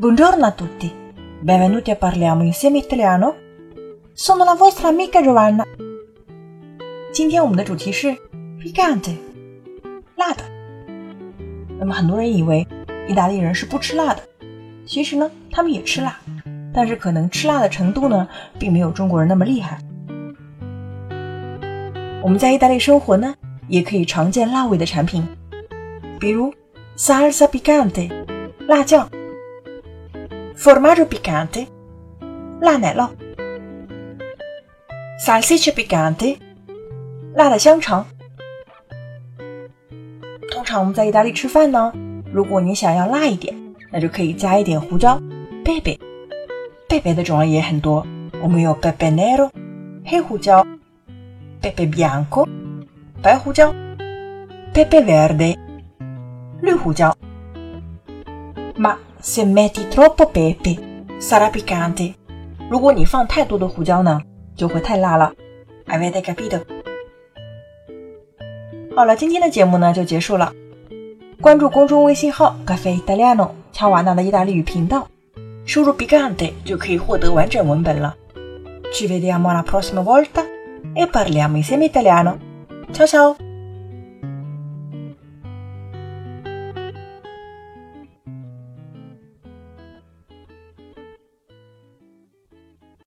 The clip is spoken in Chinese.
Buongiorno a tutti, benvenuti a parliamo insieme italiano. Sono la vostra amica Giovanna. 今天我们的主题是 picante，辣的。那么很多人以为意大利人是不吃辣的，其实呢，他们也吃辣，但是可能吃辣的程度呢，并没有中国人那么厉害。我们在意大利生活呢，也可以常见辣味的产品，比如 salsa picante，辣酱。Formaggio piccante，辣奶酪；salsiccia piccante，辣的香肠。通常我们在意大利吃饭呢，如果你想要辣一点，那就可以加一点胡椒，pepe。pepe 的种类也很多，我们有 pepe nero，黑胡椒；pepe bianco，白胡椒；pepe verde，绿胡椒。Ma se metti troppo pepe sarà piccante。如果你放太多的胡椒呢，就会太辣了。Avete capito？好了，今天的节目呢就结束了。关注公众微信号 “Caffè Italiano” 乔瓦纳的意大利语频道，输入 “piccante” 就可以获得完整文本了。Ci vediamo la prossima volta e parliamo insieme italiano。ciao ciao。